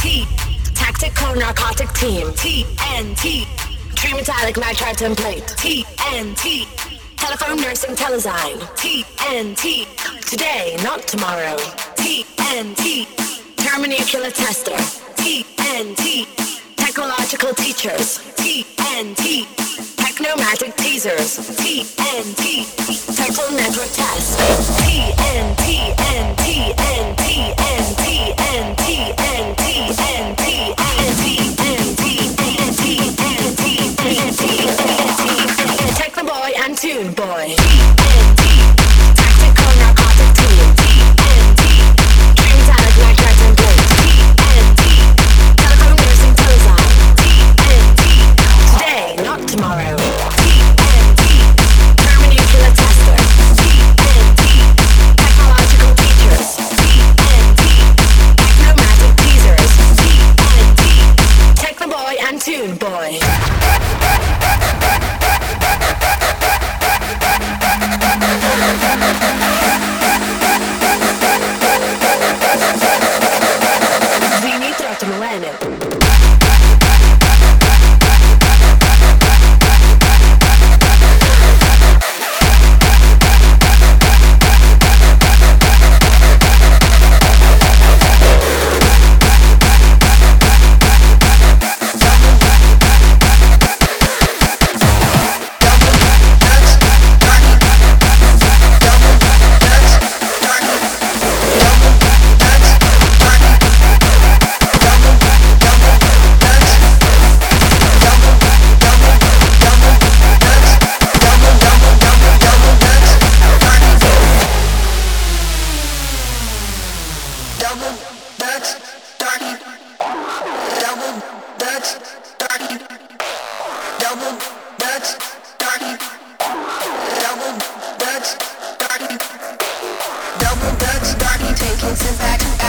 TNT. Tactical narcotic team. TNT. Trimetallic nitride template. TNT. Telephone nursing telezyme. TNT. Today, not tomorrow. TNT. Thermonuclear tester. TNT. Technological teachers. TNT. Technomatic teasers. TNT. Total network test. TNT. Boy. double dutch doggy double dutch doggy double dutch doggy double dutch doggy double dutch doggy taking some back